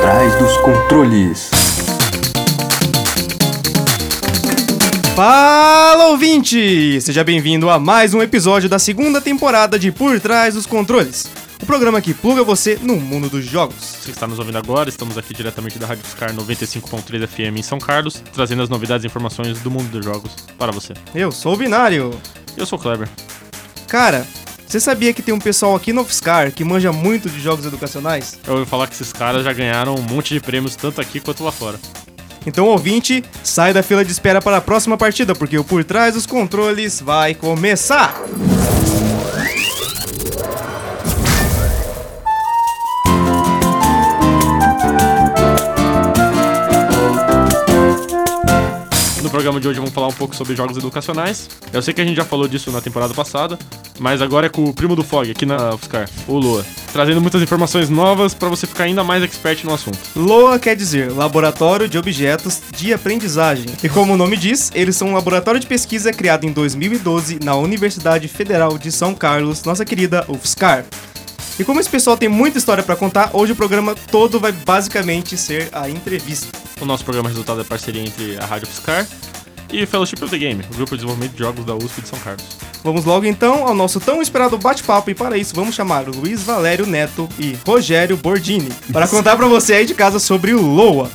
Trás dos controles. Fala ouvinte! Seja bem-vindo a mais um episódio da segunda temporada de Por Trás dos Controles. O programa que pluga você no mundo dos jogos. Você que está nos ouvindo agora, estamos aqui diretamente da Rádio Fiscar 95.3 FM em São Carlos, trazendo as novidades e informações do mundo dos jogos para você. Eu sou o Binário. Eu sou o Kleber. Cara, você sabia que tem um pessoal aqui no Fiscar que manja muito de jogos educacionais? Eu ouvi falar que esses caras já ganharam um monte de prêmios tanto aqui quanto lá fora. Então, ouvinte, sai da fila de espera para a próxima partida, porque o Por Trás dos Controles vai começar! Programa de hoje vamos falar um pouco sobre jogos educacionais. Eu sei que a gente já falou disso na temporada passada, mas agora é com o primo do Fog, aqui na Fiscar, o Lua, trazendo muitas informações novas para você ficar ainda mais expert no assunto. LOA quer dizer Laboratório de Objetos de Aprendizagem. E como o nome diz, eles são um laboratório de pesquisa criado em 2012 na Universidade Federal de São Carlos, nossa querida UFSCar. E como esse pessoal tem muita história para contar, hoje o programa todo vai basicamente ser a entrevista. O nosso programa é resultado da parceria entre a Rádio Fiscar e o Fellowship of the Game, o grupo de desenvolvimento de jogos da USP de São Carlos. Vamos logo então ao nosso tão esperado bate-papo e para isso vamos chamar Luiz Valério Neto e Rogério Bordini para contar para você aí de casa sobre o LOA.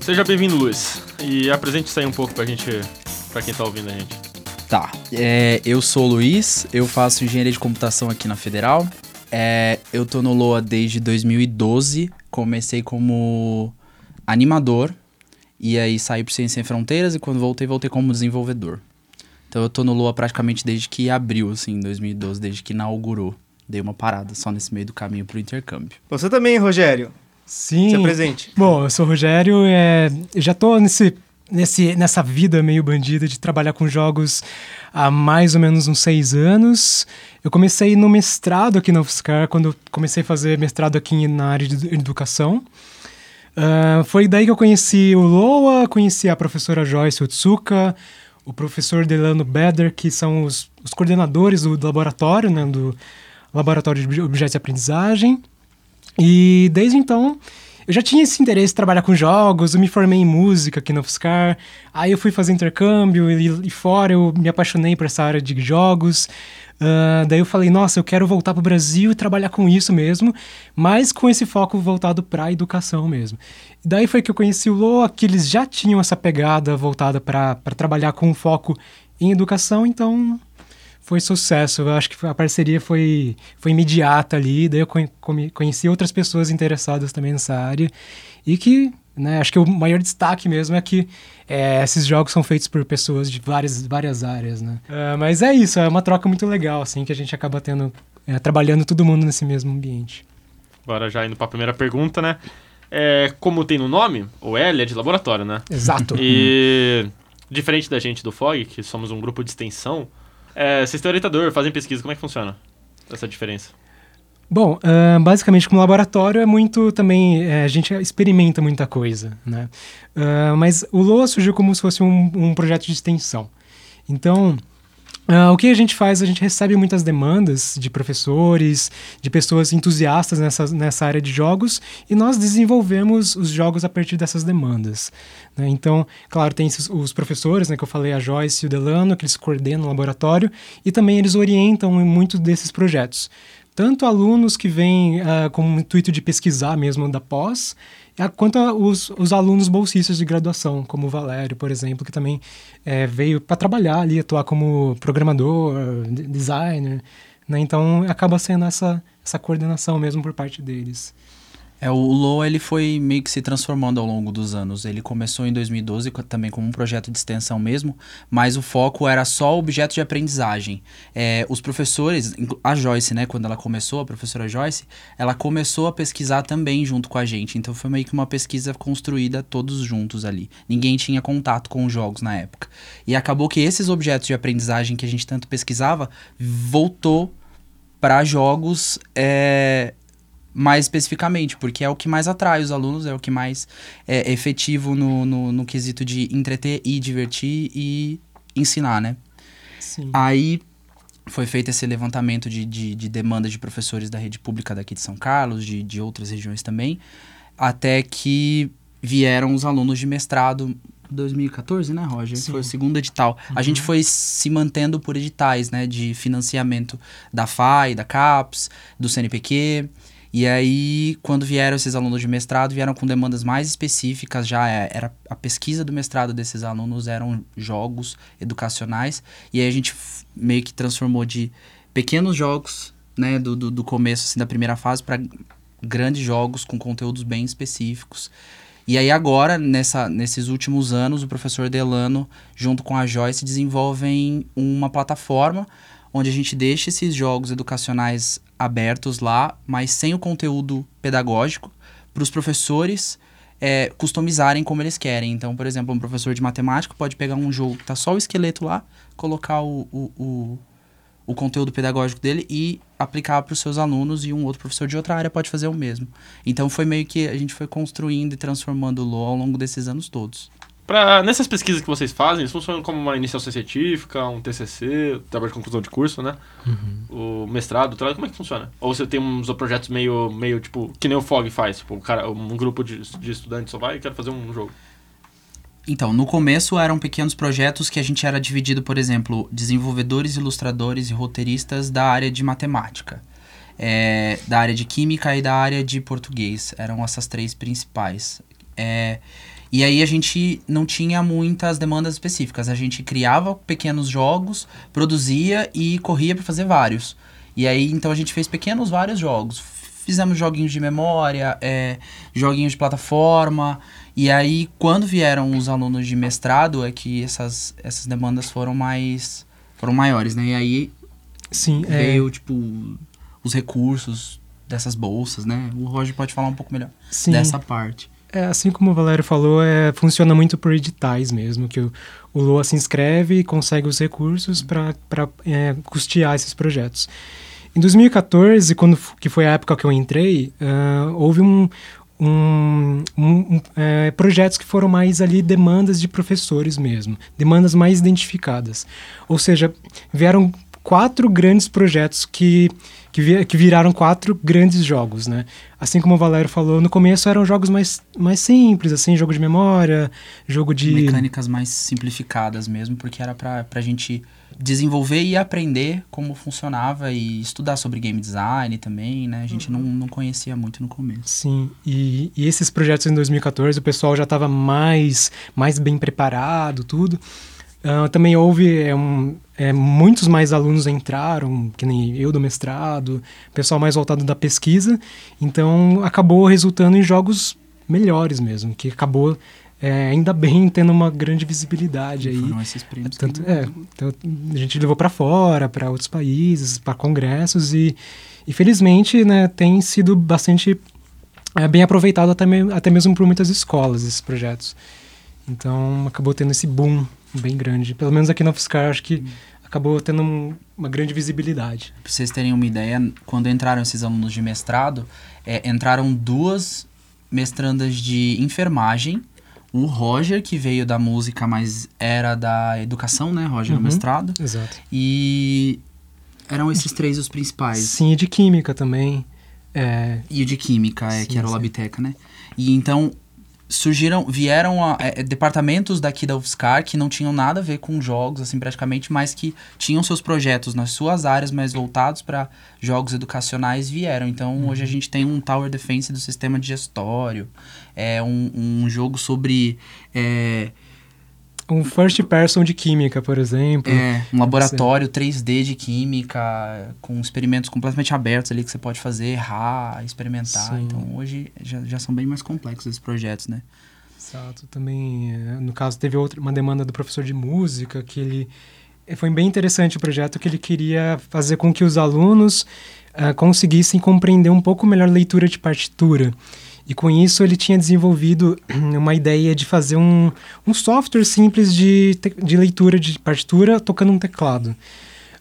Seja bem-vindo, Luiz. E apresente isso aí um pouco pra gente, pra quem tá ouvindo a gente. Tá, é, eu sou o Luiz, eu faço engenharia de computação aqui na Federal. É, eu tô no LOA desde 2012, comecei como animador, e aí saí pro Ciência Sem Fronteiras, e quando voltei, voltei como desenvolvedor. Então eu tô no LOA praticamente desde que abriu, assim, em 2012, desde que inaugurou. Dei uma parada só nesse meio do caminho pro intercâmbio. Você também, Rogério. Sim. Se apresente. Bom, eu sou o Rogério, é, já tô nesse, nesse, nessa vida meio bandida de trabalhar com jogos há mais ou menos uns seis anos. Eu comecei no mestrado aqui na UFSCar, quando comecei a fazer mestrado aqui na área de educação. Ah, foi daí que eu conheci o Loa, conheci a professora Joyce Otsuka, o professor Delano Beder, que são os, os coordenadores do, do laboratório, né, do Laboratório de Objetos de Aprendizagem. E desde então, eu já tinha esse interesse em trabalhar com jogos, eu me formei em música aqui no UFSCar, aí eu fui fazer intercâmbio e, e fora eu me apaixonei por essa área de jogos. Ah, daí eu falei, nossa, eu quero voltar pro Brasil e trabalhar com isso mesmo, mas com esse foco voltado para a educação mesmo. Daí foi que eu conheci o LOA, que eles já tinham essa pegada voltada para trabalhar com foco em educação, então foi sucesso. Eu acho que a parceria foi, foi imediata ali. Daí eu conheci outras pessoas interessadas também nessa área. E que, né, acho que o maior destaque mesmo é que é, esses jogos são feitos por pessoas de várias, várias áreas, né? Ah, mas é isso, é uma troca muito legal, assim, que a gente acaba tendo, é, trabalhando todo mundo nesse mesmo ambiente. Agora já indo pra primeira pergunta, né? É, como tem no nome, o L é de laboratório, né? Exato. E diferente da gente do FOG, que somos um grupo de extensão, é, vocês têm orientador, fazem pesquisa, como é que funciona essa diferença? Bom, ah, basicamente como laboratório é muito também, é, a gente experimenta muita coisa, né? Ah, mas o LOA surgiu como se fosse um, um projeto de extensão. Então, ah, o que a gente faz? A gente recebe muitas demandas de professores, de pessoas entusiastas nessa, nessa área de jogos, e nós desenvolvemos os jogos a partir dessas demandas. né? Então, claro, tem esses- os professores, né, que eu falei, a Joyce e o Delano, que eles coordenam o laboratório, e também eles orientam em muitos desses projetos tanto alunos que vêm ah, com o intuito de pesquisar mesmo da pós, quanto a os, os alunos bolsistas de graduação, como o Valério, por exemplo, que também eh, veio para trabalhar ali, atuar como programador, de- designer, né? Então acaba sendo essa, essa coordenação mesmo por parte deles. É, o LoA ele foi meio que se transformando ao longo dos anos. Ele começou em 2012 co- também como um projeto de extensão mesmo, mas o foco era só objeto de aprendizagem. É, os professores, a Joyce, né, quando ela começou, a professora Joyce, ela começou a pesquisar também junto com a gente. Então foi meio que uma pesquisa construída todos juntos ali. Ninguém tinha contato com os jogos na época. E acabou que esses objetos de aprendizagem que a gente tanto pesquisava voltou para jogos é, mais especificamente, porque é o que mais atrai os alunos, é o que mais é efetivo no, no, no quesito de entreter e divertir e ensinar, né? Sim. Aí foi feito esse levantamento de, de, de demandas de professores da rede pública daqui de São Carlos, de, de outras regiões também, até que vieram os alunos de mestrado 2014, né, Roger? Sim. Foi o segundo edital. A gente foi se mantendo por editais, né, de financiamento da FAI, da CAPES, do CNPq. E aí, quando vieram esses alunos de mestrado, vieram com demandas mais específicas, já é- era a pesquisa do mestrado desses alunos eram jogos educacionais, e aí a gente meio que transformou de pequenos jogos, né, do, do, do começo, assim, da primeira fase, para grandes jogos com conteúdos bem específicos. E aí agora, nessa, nesses últimos anos, o professor Delano, junto com a Joyce, desenvolvem uma plataforma onde a gente deixa esses jogos educacionais abertos lá, mas sem o conteúdo pedagógico, para os professores é, customizarem como eles querem. Então, por exemplo, um professor de matemática pode pegar um jogo que tá só o esqueleto lá, colocar o, o, o, o conteúdo pedagógico dele e aplicar para os seus alunos, e um outro professor de outra área pode fazer o mesmo. Então, foi meio que a gente foi construindo e transformando o LoL ao longo desses anos todos. Pra, nessas pesquisas que vocês fazem, eles funcionam como uma iniciação científica, um TCC, trabalho de conclusão de curso, né? O mestrado, o doutorado, como é que funciona? Ou você tem uns projetos meio, meio tipo, que nem o FOG faz, tipo, um, cara, um grupo de, de estudantes só vai e quer fazer um jogo. Então, no começo eram pequenos projetos que a gente era dividido, por exemplo, desenvolvedores, ilustradores e roteiristas da área de matemática, é, da área de química e da área de português. Eram essas três principais. É, e aí a gente não tinha muitas demandas específicas. A gente criava pequenos jogos, produzia e corria para fazer vários. E aí, então a gente fez pequenos vários jogos. Fizemos joguinhos de memória, é, joguinhos de plataforma. E aí, quando vieram os alunos de mestrado, é que essas, essas demandas foram mais. foram maiores, né? E aí Sim, é, veio, tipo, os recursos dessas bolsas, né? O Roger pode falar um pouco melhor sim. dessa parte. É, assim como o Valério falou, é, funciona muito por editais mesmo, que o, o LOA se inscreve e consegue os recursos para é, custear esses projetos. Em 2014, quando que foi a época que eu entrei, ah, houve um, um, um- um, é, projetos que foram mais ali demandas de professores mesmo, demandas mais identificadas. Ou seja, vieram quatro grandes projetos que, que, vi- que viraram quatro grandes jogos, né? Assim como o Valério falou, no começo eram jogos mais, mais simples, assim, jogo de memória, jogo de... Mecânicas mais simplificadas mesmo, porque era pra, pra gente desenvolver e aprender como funcionava e estudar sobre game design também, né? A gente não, não conhecia muito no começo. Sim, e, e esses projetos em 2014 o pessoal já estava mais, mais bem preparado, tudo. Ah, também houve é, um, é, muitos mais alunos entraram, que nem eu do mestrado, pessoal mais voltado da pesquisa, então acabou resultando em jogos melhores mesmo, que acabou é, ainda bem tendo uma grande visibilidade aí. Foram esses prêmios. Tanto, é, então a gente levou para fora, para outros países, para congressos e, e felizmente, né, tem sido bastante é, bem aproveitado até, me- até mesmo por muitas escolas esses projetos. Então acabou tendo esse boom bem grande. Pelo menos aqui na UFSCar acho que acabou tendo um- uma grande visibilidade. Pra vocês terem uma ideia, quando entraram esses alunos de mestrado, é, entraram duas mestrandas de enfermagem. O Roger, que veio da música, mas era da educação, né? Roger, no Uhum. mestrado. Exato. E eram esses três os principais. Sim, e de química também. É, E o de química, é, Sim, que era o sim. Labiteca, né? E então surgiram, vieram a- é, departamentos daqui da UFSCar que não tinham nada a ver com jogos, assim, praticamente, mas que tinham seus projetos nas suas áreas, mas voltados para jogos educacionais, vieram. Então, Uhum. hoje a gente tem um Tower Defense do sistema digestório, é um, um jogo sobre é, um first person de química, por exemplo. é, um laboratório 3D de química, com experimentos completamente abertos ali que você pode fazer, errar, experimentar. Sim. Então hoje já, já são bem mais complexos esses projetos, né? Exato. Também, é, no caso, teve outra, uma demanda do professor de música, que ele... é, Foi bem interessante o projeto, que ele queria fazer com que os alunos ah, conseguissem compreender um pouco melhor leitura de partitura. E com isso ele tinha desenvolvido uma ideia de fazer um, um software simples de, de leitura de partitura tocando um teclado.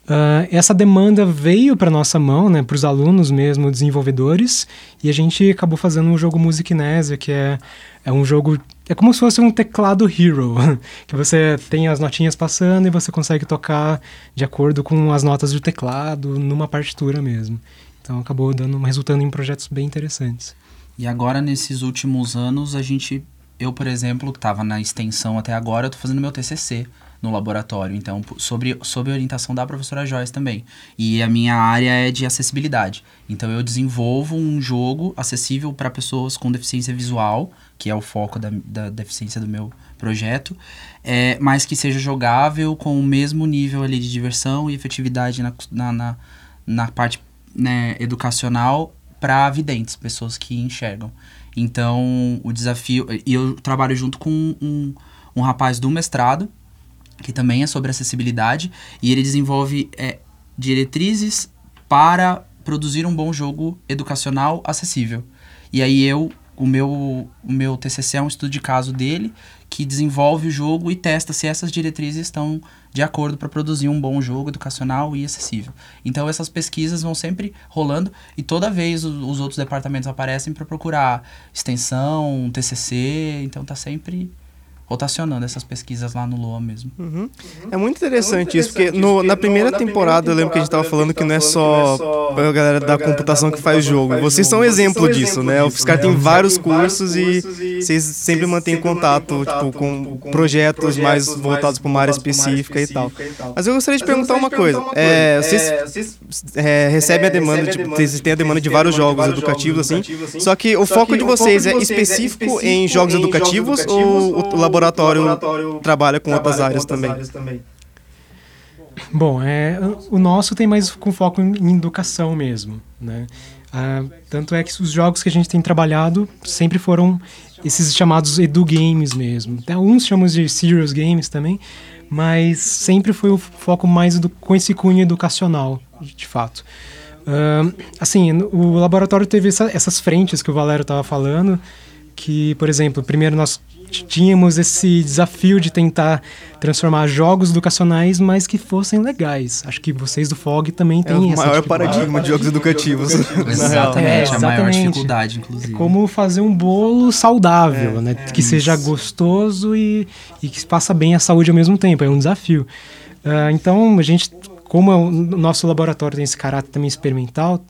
Uh, essa demanda veio para nossa mão, né, para os alunos mesmo, desenvolvedores, e a gente acabou fazendo um jogo Musicnésia, que é, é um jogo é como se fosse um teclado Hero, que você tem as notinhas passando e você consegue tocar de acordo com as notas do teclado numa partitura mesmo. Então acabou dando, resultando em projetos bem interessantes. E agora nesses últimos anos a gente, eu por exemplo, que estava na extensão até agora, eu tô fazendo meu TCC no laboratório, então sobre sobre orientação da professora Joyce também. E a minha área é de acessibilidade. Então eu desenvolvo um jogo acessível para pessoas com deficiência visual, que é o foco da, da deficiência do meu projeto, é, mas que seja jogável com o mesmo nível ali de diversão e efetividade na, na, na, na parte né, educacional para videntes, pessoas que enxergam. Então, o desafio. E eu trabalho junto com um, um rapaz do mestrado, que também é sobre acessibilidade, e ele desenvolve é, diretrizes para produzir um bom jogo educacional acessível. E aí eu, o meu, o meu TCC é um estudo de caso dele, que desenvolve o jogo e testa se essas diretrizes estão de acordo para produzir um bom jogo educacional e acessível. Então essas pesquisas vão sempre rolando e toda vez os, os outros departamentos aparecem para procurar extensão, TCC, então tá sempre rotacionando essas pesquisas lá no LOA mesmo. Uhum. É muito interessante isso, porque no, na primeira temporada eu lembro que a gente estava falando que não é só a galera da computação que faz jogo. Vocês são um exemplo disso, né? O Fiscar tem vários cursos e vocês sempre mantêm contato tipo, com projetos mais voltados para uma área específica e tal. Mas eu gostaria de perguntar uma coisa. É, vocês é, recebem a demanda, de, vocês têm a demanda de vários jogos educativos, assim, só que o foco de vocês é específico em jogos educativos ou o laboratório laboratório, laboratório trabalha com outras áreas, com outras áreas também. Bom, é, o nosso tem mais com foco em educação mesmo, né? Ah, tanto é que os jogos que a gente tem trabalhado sempre foram esses chamados edu games mesmo. Até alguns chamam de serious games também, mas sempre foi o foco mais do, com esse cunho educacional, de fato. Uh, assim, o laboratório teve essa, essas frentes que o Valério estava falando, que, por exemplo, primeiro nós tínhamos esse desafio de tentar transformar jogos educacionais, mas que fossem legais. Acho que vocês do FOG também têm é o maior paradigma de jogos educativos. exatamente, é, a maior dificuldade, inclusive. É como fazer um bolo saudável, é, né? É, que isso. seja gostoso e, e que faça bem à saúde ao mesmo tempo. É um desafio. Uh, então, a gente, como o nosso laboratório tem esse caráter também experimental,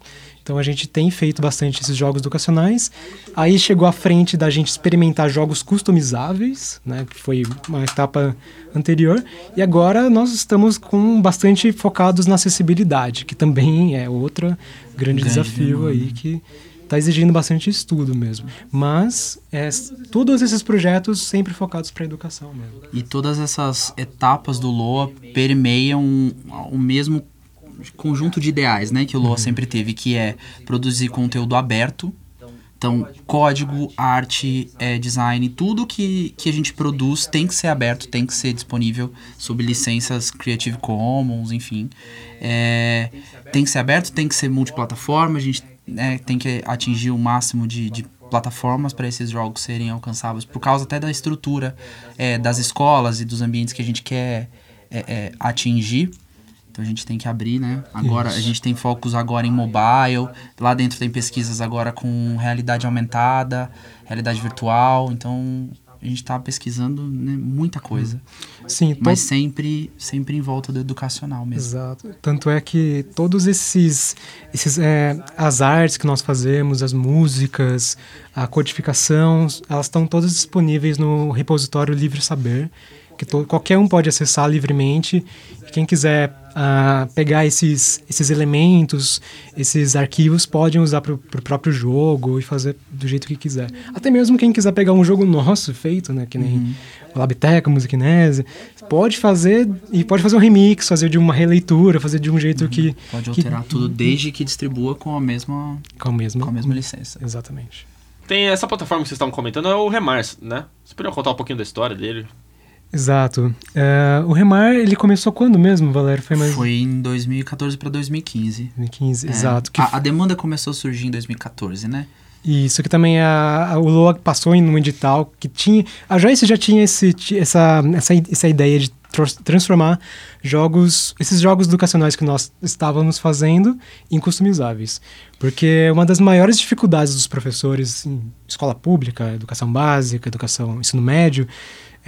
então a gente tem feito bastante esses jogos educacionais. Aí chegou a frente da gente experimentar jogos customizáveis, né, que foi uma etapa anterior. E agora nós estamos com bastante focados na acessibilidade, que também é outro grande, grande desafio aí que está exigindo bastante estudo mesmo. Mas é, todos esses projetos sempre focados para a educação mesmo. E todas essas etapas do LOA permeiam o mesmo conjunto de ideais, né, que o Lua uhum. sempre teve, que é produzir conteúdo aberto. Então, código, arte, é, design, tudo que, que a gente produz tem que ser aberto, tem que ser disponível sob licenças Creative Commons, enfim. É, tem que ser aberto, tem que ser multiplataforma, a gente né, tem que atingir o máximo de, de plataformas para esses jogos serem alcançáveis, por causa até da estrutura é, das escolas e dos ambientes que a gente quer é, é, atingir. Então a gente tem que abrir, né? Agora Isso. a gente tem focos agora em mobile, lá dentro tem pesquisas agora com realidade aumentada, realidade virtual, então a gente está pesquisando né, muita coisa. Sim, mas sempre sempre em volta do educacional mesmo. Exato. Tanto é que todos esses esses é, as artes que nós fazemos, as músicas, a codificação, elas estão todas disponíveis no repositório Livre Saber que to, qualquer um pode acessar livremente. Quem quiser uh, pegar esses, esses elementos, esses arquivos, podem usar para o próprio jogo e fazer do jeito que quiser. Até mesmo quem quiser pegar um jogo nosso feito, né, que nem uhum. o Labiteca, Musicinese, pode fazer e pode fazer um remix, fazer de uma releitura, fazer de um jeito uhum. que pode alterar que, tudo desde que distribua com a mesma com a mesma, com a mesma licença. Exatamente. Tem essa plataforma que vocês estavam comentando é o Remars, né? Você poderia contar um pouquinho da história dele? Exato. Uh, o Remar, ele começou quando mesmo, Valério? Foi, mais... Foi em 2014 para 2015. 2015, é, exato. A, a, demanda começou a surgir em 2014, né? Isso que também a, a, o LOA passou em um edital que tinha... A Joyce já tinha esse, essa, essa, essa ideia de transformar jogos, esses jogos educacionais que nós estávamos fazendo em customizáveis. Porque uma das maiores dificuldades dos professores em escola pública, educação básica, educação, ensino médio,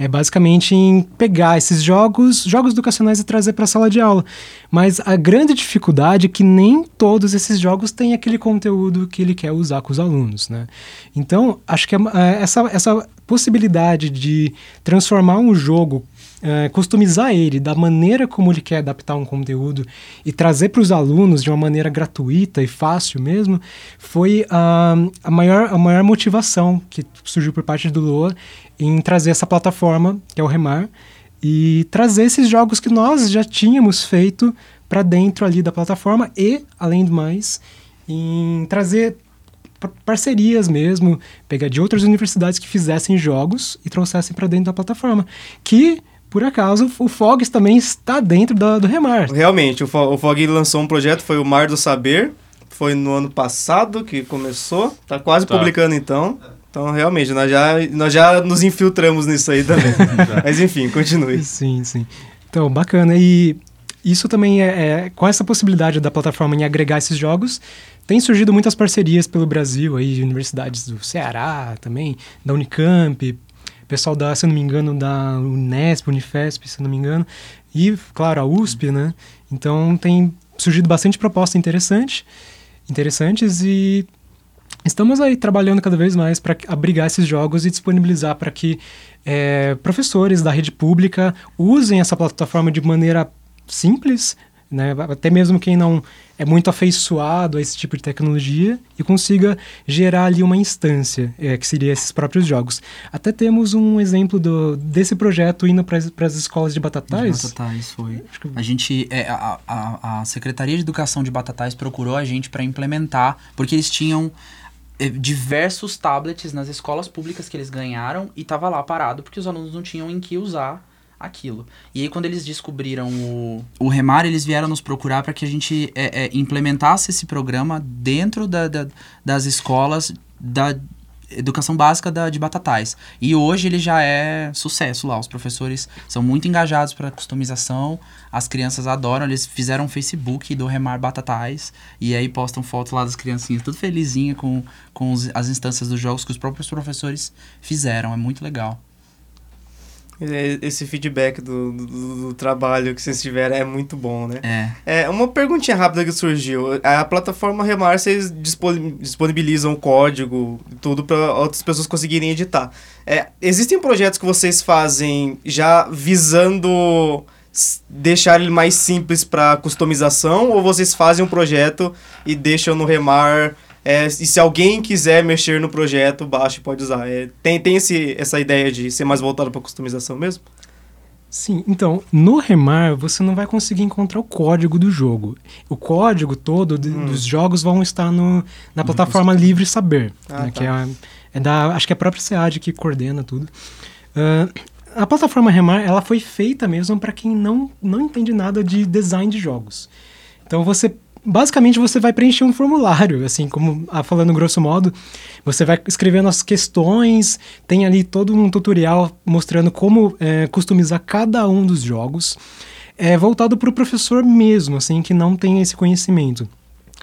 é basicamente em pegar esses jogos, jogos educacionais e trazer para a sala de aula. Mas a grande dificuldade é que nem todos esses jogos têm aquele conteúdo que ele quer usar com os alunos, né? Então, acho que é, é, essa, essa possibilidade de transformar um jogo é, customizar ele da maneira como ele quer adaptar um conteúdo e trazer para os alunos de uma maneira gratuita e fácil mesmo, foi a, a, maior, a maior motivação que surgiu por parte do Loa em trazer essa plataforma, que é o Remar, e trazer esses jogos que nós já tínhamos feito para dentro ali da plataforma e, além do mais, em trazer parcerias mesmo, pegar de outras universidades que fizessem jogos e trouxessem para dentro da plataforma, que por acaso, o Fogs também está dentro do, do Remar. Realmente, o, Fo o Fog lançou um projeto, foi o Mar do Saber. Foi no ano passado que começou. Tá quase tá. publicando então. Então, realmente, nós já, nós já nos infiltramos nisso aí também. Mas enfim, continue. Sim, sim. Então, bacana. E isso também é, é, com essa possibilidade da plataforma em agregar esses jogos, tem surgido muitas parcerias pelo Brasil aí de universidades do Ceará também, da Unicamp, pessoal da, se não me engano, da Unesp, Unifesp, se não me engano, e, claro, a USP, né? Então tem surgido bastante proposta interessante, interessantes e estamos aí trabalhando cada vez mais para abrigar esses jogos e disponibilizar para que é, professores da rede pública usem essa plataforma de maneira simples, né? até mesmo quem não é muito afeiçoado a esse tipo de tecnologia e consiga gerar ali uma instância, é, que seria esses próprios jogos. Até temos um exemplo do, desse projeto indo para as escolas de Batatais. De Batatais, foi. A gente, é, a, a, a Secretaria de Educação de Batatais procurou a gente para implementar, porque eles tinham é, diversos tablets nas escolas públicas que eles ganharam e tava lá parado porque os alunos não tinham em que usar aquilo. E aí, quando eles descobriram o, o Remar, eles vieram nos procurar para que a gente é, é, implementasse esse programa dentro da, da, das escolas da educação básica da, de Batatais. E hoje ele já é sucesso lá. Os professores são muito engajados para customização, as crianças adoram. Eles fizeram um Facebook do Remar Batatais e aí postam fotos lá das criancinhas, tudo felizinha com, com os, as instâncias dos jogos que os próprios professores fizeram. É muito legal. Esse feedback do, do, do, trabalho que vocês tiveram é muito bom, né? É. é. Uma perguntinha rápida que surgiu. A plataforma Remar, vocês disponibilizam o código e tudo para outras pessoas conseguirem editar. É, existem projetos que vocês fazem já visando deixar ele mais simples para customização ou vocês fazem um projeto e deixam no Remar é, e se alguém quiser mexer no projeto, baixa e pode usar. É, tem tem esse, essa ideia de ser mais voltado para customização mesmo? Sim, então, no Remar você não vai conseguir encontrar o código do jogo. O código todo de, hum. dos jogos vão estar no, na plataforma Livre Saber, ah, né, tá. que é, é, da, acho que é a própria SEAD que coordena tudo. Uh, a plataforma Remar ela foi feita mesmo para quem não, não entende nada de design de jogos. Então você basicamente você vai preencher um formulário, assim, como ah, falando grosso modo, você vai escrevendo as questões, tem ali todo um tutorial mostrando como é, customizar cada um dos jogos, é voltado para o professor mesmo, assim, que não tem esse conhecimento.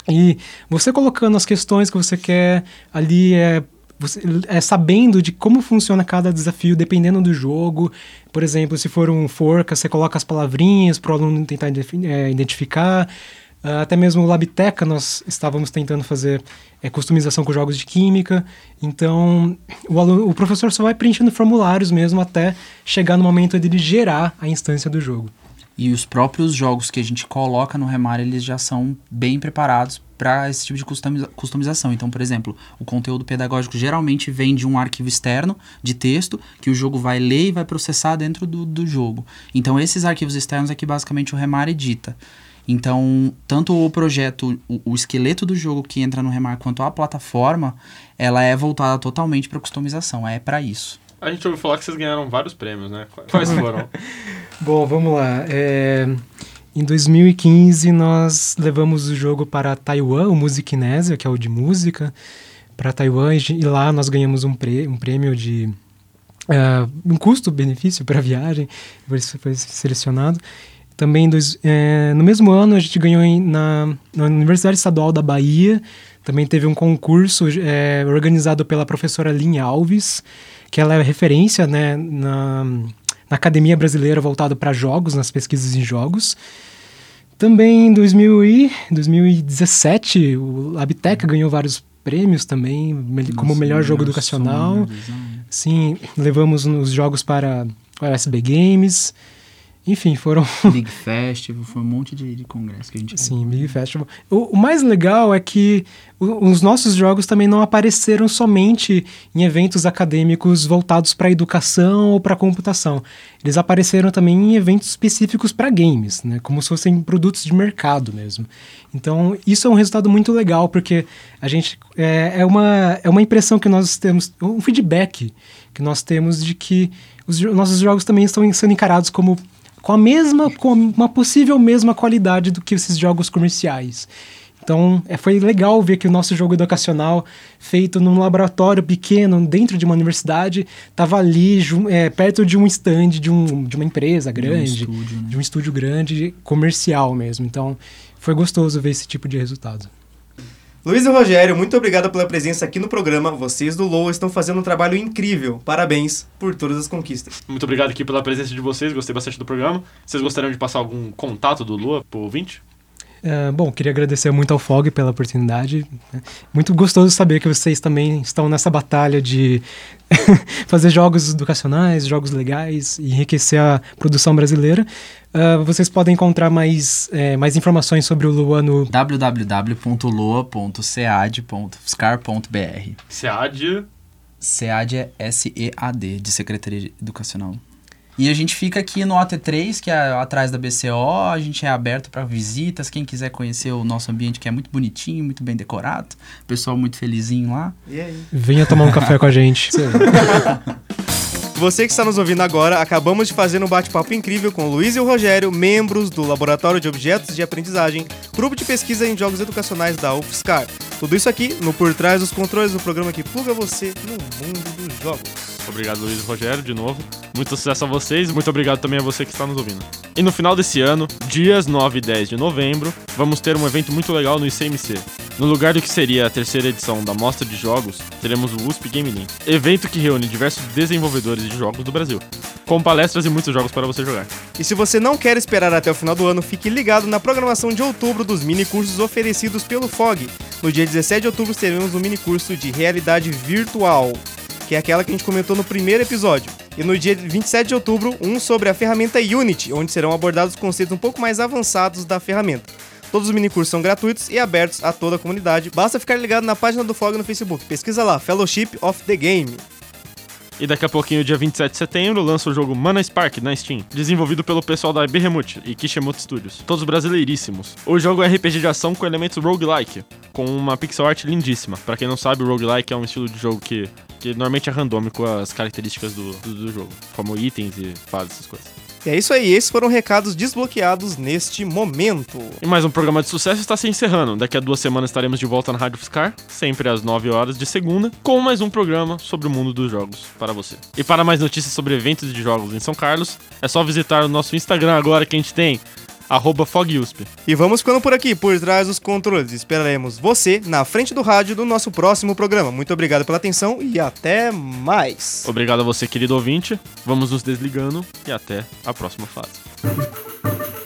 E você colocando as questões que você quer ali é, você, é, sabendo de como funciona cada desafio, dependendo do jogo. Por exemplo, se for um forca, você coloca as palavrinhas para o aluno tentar é, identificar. Uh, até mesmo o Labteca nós estávamos tentando fazer é, customização com jogos de química. Então, o, aluno, o professor só vai preenchendo formulários mesmo até chegar no momento de ele gerar a instância do jogo. E os próprios jogos que a gente coloca no Remar, eles já são bem preparados para esse tipo de customização. Então, por exemplo, o conteúdo pedagógico geralmente vem de um arquivo externo de texto que o jogo vai ler e vai processar dentro do, do jogo. Então, esses arquivos externos é que basicamente o Remar edita. Então, tanto o projeto, o, o, esqueleto do jogo que entra no Remar, quanto a plataforma, ela é voltada totalmente para customização, é para isso. A gente ouviu falar que vocês ganharam vários prêmios, né? Quais foram? Bom, vamos lá. É... Em 2015, nós levamos o jogo para Taiwan, o Musiquinésia, que é o de música, para Taiwan, e lá nós ganhamos um, prê um prêmio de é, um custo-benefício para a viagem, por isso foi selecionado. Também dois, é, no mesmo ano a gente ganhou em, na, na Universidade Estadual da Bahia, também teve um concurso é, organizado pela professora Lin Alves, que ela é referência né, na, na Academia Brasileira voltada para jogos, nas pesquisas em jogos. Também em 2000 e 2017, o Labtec ganhou vários prêmios também, como Nossa, melhor jogo educacional. som, design. Sim, levamos os jogos para o SB Games. Enfim, foram Big Festival, foi um monte de, de congresso que a gente Sim, Big Festival. O, o mais legal é que o- os nossos jogos também não apareceram somente em eventos acadêmicos voltados para educação ou para computação. Eles apareceram também em eventos específicos para games, né? como se fossem produtos de mercado mesmo. Então, isso é um resultado muito legal, porque a gente é, é uma, é uma impressão que nós temos, um feedback que nós temos de que os nossos jogos também estão sendo encarados como com a mesma, com uma possível mesma qualidade do que esses jogos comerciais. Então, é, foi legal ver que o nosso jogo educacional, feito num laboratório pequeno, dentro de uma universidade, estava ali, é, perto de um stand de, um, de uma empresa grande, estúdio, né? de um estúdio grande, comercial mesmo. Então, foi gostoso ver esse tipo de resultado. Luiz e Rogério, muito obrigado pela presença aqui no programa. Vocês do LoL estão fazendo um trabalho incrível. Parabéns por todas as conquistas. Muito obrigado aqui pela presença de vocês, gostei bastante do programa. Vocês gostariam de passar algum contato do Lua pro ouvinte? É, bom, queria agradecer muito ao Fog pela oportunidade. né? Muito gostoso saber que vocês também estão nessa batalha de fazer jogos educacionais, jogos legais enriquecer a produção brasileira. Ah, vocês podem encontrar mais, é, mais informações sobre o Lua no www.loa.cad.fscar.br SEAD. SEAD é S-E-A-D, de Secretaria Educacional. E a gente fica aqui no OT3, que é atrás da BCO, a gente é aberto para visitas, quem quiser conhecer o nosso ambiente, que é muito bonitinho, muito bem decorado, pessoal muito felizinho lá. E aí? Venha tomar um café com a gente. Você que está nos ouvindo agora, acabamos de fazer um bate-papo incrível com o Luiz e o Rogério, membros do Laboratório de Objetos de Aprendizagem, grupo de pesquisa em jogos educacionais da UFSCar. Tudo isso aqui no Por Trás dos Controles, o programa que pluga você no mundo dos jogos. Obrigado, Luiz e Rogério, de novo. Muito sucesso a vocês e muito obrigado também a você que está nos ouvindo. E no final desse ano, dias 9 e 10 de novembro, vamos ter um evento muito legal no ICMC. No lugar do que seria a terceira edição da Mostra de Jogos, teremos o USP Game Link, evento que reúne diversos desenvolvedores de jogos do Brasil, com palestras e muitos jogos para você jogar. E se você não quer esperar até o final do ano, fique ligado na programação de outubro dos mini cursos oferecidos pelo FOG. No dia 17 de outubro teremos um mini curso de realidade virtual, que é aquela que a gente comentou no primeiro episódio. E no dia 27 de outubro, um sobre a ferramenta Unity, onde serão abordados conceitos um pouco mais avançados da ferramenta. Todos os minicursos são gratuitos e abertos a toda a comunidade. Basta ficar ligado na página do FOG no Facebook. Pesquisa lá, Fellowship of the Game. E daqui a pouquinho, dia 27 de setembro, lança o jogo Mana Spark na Steam, desenvolvido pelo pessoal da Behemoth e Kishimoto Studios, todos brasileiríssimos. O jogo é RPG de ação com elementos roguelike, com uma pixel art lindíssima. Pra quem não sabe, o roguelike é um estilo de jogo que, que normalmente é randômico as características do, do, do jogo, como itens e fases, essas coisas. E é isso aí, esses foram recados desbloqueados neste momento. E mais um programa de sucesso está se encerrando. Daqui a duas semanas estaremos de volta na Rádio Fiscar, sempre às 9 horas de segunda, com mais um programa sobre o mundo dos jogos para você. E para mais notícias sobre eventos de jogos em São Carlos, é só visitar o nosso Instagram agora que a gente tem, arroba FogUSP. E vamos ficando por aqui, por trás dos controles. Esperaremos você na frente do rádio do nosso próximo programa. Muito obrigado pela atenção e até mais. Obrigado a você, querido ouvinte. Vamos nos desligando e até a próxima fase.